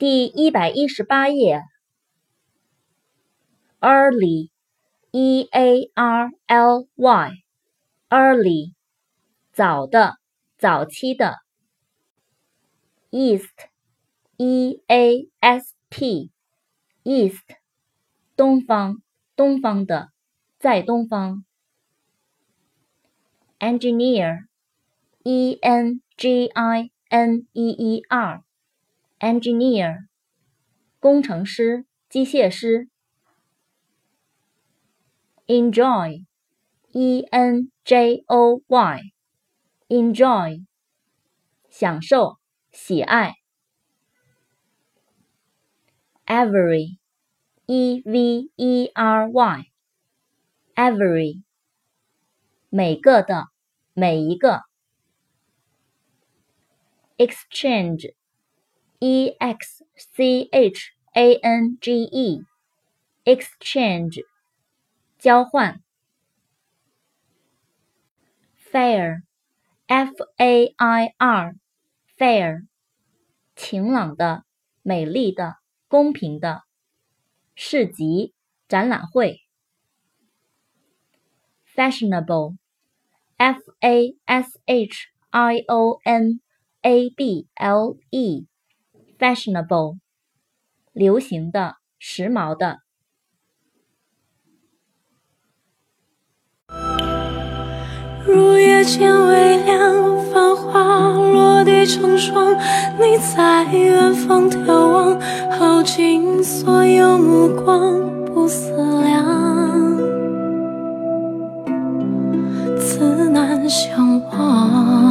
第一百一十八页。early，e a r l y，early，早的，早期的。east，e a s t，east，东方，东方的，在东方。engineer，e n g i n e e r。engineer，工程师、机械师。enjoy，e n j o y，enjoy，享受、喜爱。every，e v e r y，every，每个的，每一个。exchange。 E x c h a n g e，exchange，交换。fair，f a i r，fair，晴朗的、美丽的、公平的。市集、展览会。fashionable，f a s h i o n a b l e。fashionable，流行的、时髦的。入夜渐微凉，繁花落地成霜。你在远方眺望，耗尽所有目光，不思量，自难相忘。